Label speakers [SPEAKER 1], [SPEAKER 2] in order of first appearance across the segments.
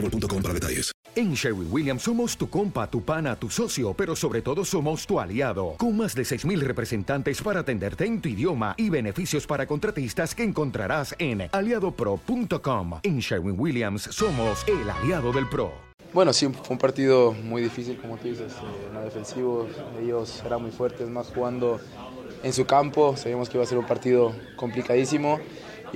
[SPEAKER 1] boostmobile.com.
[SPEAKER 2] En Sherwin Williams somos tu compa, tu pana, tu socio, pero sobre todo somos tu aliado. Con más de 6.000 representantes para atenderte en tu idioma y beneficios para contratistas que encontrarás en aliadopro.com. En Sherwin Williams somos el aliado del PRO.
[SPEAKER 3] Bueno, sí, fue un partido muy difícil, como tú dices, eh, no defensivo. Ellos eran muy fuertes, más jugando en su campo. Sabíamos que iba a ser un partido complicadísimo.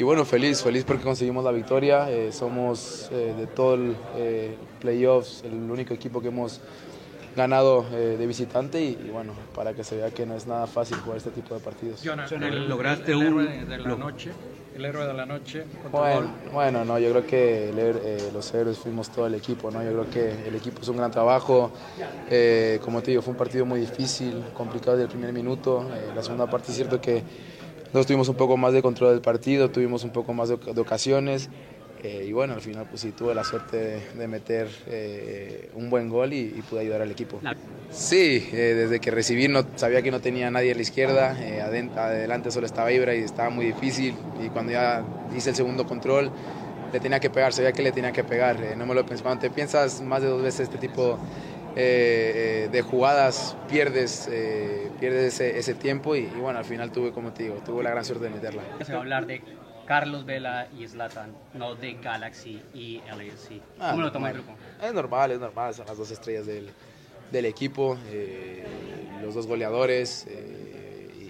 [SPEAKER 3] Y bueno, feliz, feliz porque conseguimos la victoria. Eh, somos eh, de todo el eh, playoffs el único equipo que hemos ganado eh, de visitante y, y bueno, para que se vea que no es nada fácil jugar este tipo de partidos.
[SPEAKER 4] el,
[SPEAKER 5] lograste
[SPEAKER 4] el
[SPEAKER 5] un-
[SPEAKER 4] héroe de la noche, el héroe de la noche.
[SPEAKER 3] Bueno, bueno, no, yo creo que eh, los héroes fuimos todo el equipo, ¿no? Yo creo que el equipo hizo un gran trabajo. Eh, como te digo, fue un partido muy difícil, complicado desde el primer minuto. Eh, la segunda parte es cierto que nosotros tuvimos un poco más de control del partido, tuvimos un poco más de, oc- de ocasiones. eh, y bueno, al final pues sí tuve la suerte de, de meter eh, un buen gol y, y pude ayudar al equipo. Sí, eh, desde que recibí no, sabía que no tenía nadie a la izquierda, adelante solo estaba Ibra y estaba muy difícil y cuando ya hice el segundo control le tenía que pegar, sabía que le tenía que pegar, no me lo. Cuando te piensas más de dos veces este tipo eh, eh, de jugadas, pierdes, eh, pierdes ese, ese tiempo y, y bueno, al final tuve, como te digo, tuve la gran suerte de meterla.
[SPEAKER 5] Se va a hablar de Carlos Vela y Zlatan, no de Galaxy y LAFC.
[SPEAKER 3] Ah,
[SPEAKER 5] ¿Cómo lo toma el grupo?
[SPEAKER 3] Es normal, es normal, son las dos estrellas del, del equipo, los dos goleadores. y,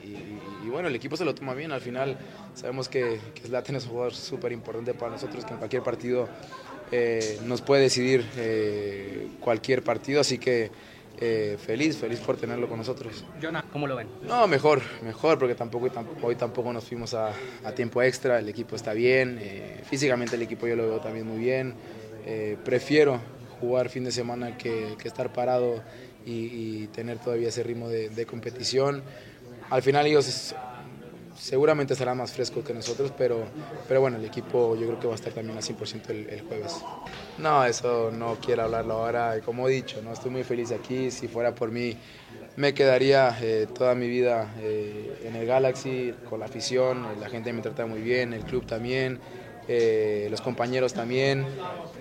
[SPEAKER 3] y- y bueno, el equipo se lo toma bien. Al final sabemos que, que Zlatan es un jugador súper importante para nosotros, que en cualquier partido eh, nos puede decidir eh, cualquier partido. Así que eh, feliz, feliz por tenerlo con nosotros.
[SPEAKER 5] Jonah, ¿cómo lo ven?
[SPEAKER 3] No, mejor, mejor, porque tampoco, hoy tampoco, nos fuimos a, a tiempo extra, el equipo está bien, físicamente el equipo yo lo veo también muy bien, prefiero jugar fin de semana que, que estar parado y, y tener todavía ese ritmo de, de competición. Al final ellos seguramente estarán más frescos que nosotros, pero, pero bueno, el equipo yo creo que va a estar también al 100% el, jueves. No, eso no quiero hablarlo ahora, como he dicho, no estoy muy feliz aquí, si fuera por mí me quedaría eh, toda mi vida eh, en el Galaxy, con la afición, la gente me trata muy bien, el club también, eh, los compañeros también,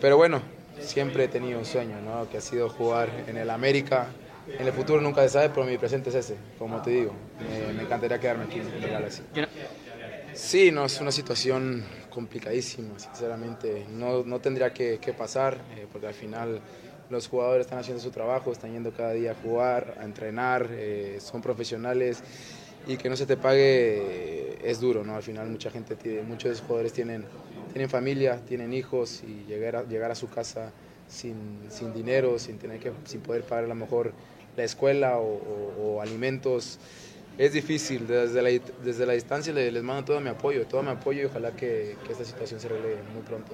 [SPEAKER 3] pero bueno, siempre he tenido un sueño, ¿no? que ha sido jugar en el América. En el futuro nunca se sabe, pero mi presente es ese, como te digo. Me, me encantaría quedarme aquí en el Galaxy. Sí, no, es una situación complicadísima, sinceramente. No, no tendría que, que pasar, eh, porque al final los jugadores están haciendo su trabajo, están yendo cada día a jugar, a entrenar, eh, son profesionales y que no se te pague eh, es duro, ¿no? Al final mucha gente, tiene, muchos jugadores tienen, tienen familia, tienen hijos y llegar a, llegar a su casa sin, sin dinero, sin, tener que, sin poder pagar a lo mejor la escuela o, alimentos. Es difícil, desde la, desde la distancia les, mando todo mi apoyo, todo mi apoyo y ojalá que, que esta situación se arregle muy pronto.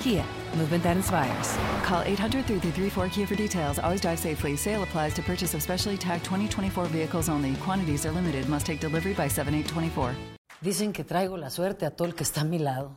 [SPEAKER 6] Kia, movement that inspires.
[SPEAKER 7] Call 800 334 Kia for details. Always drive safely. Sale applies to purchase of specially tagged 2024 vehicles only. Quantities are limited. Must take delivery by 7824.
[SPEAKER 8] Dicen que traigo la suerte a todo el que está a mi lado.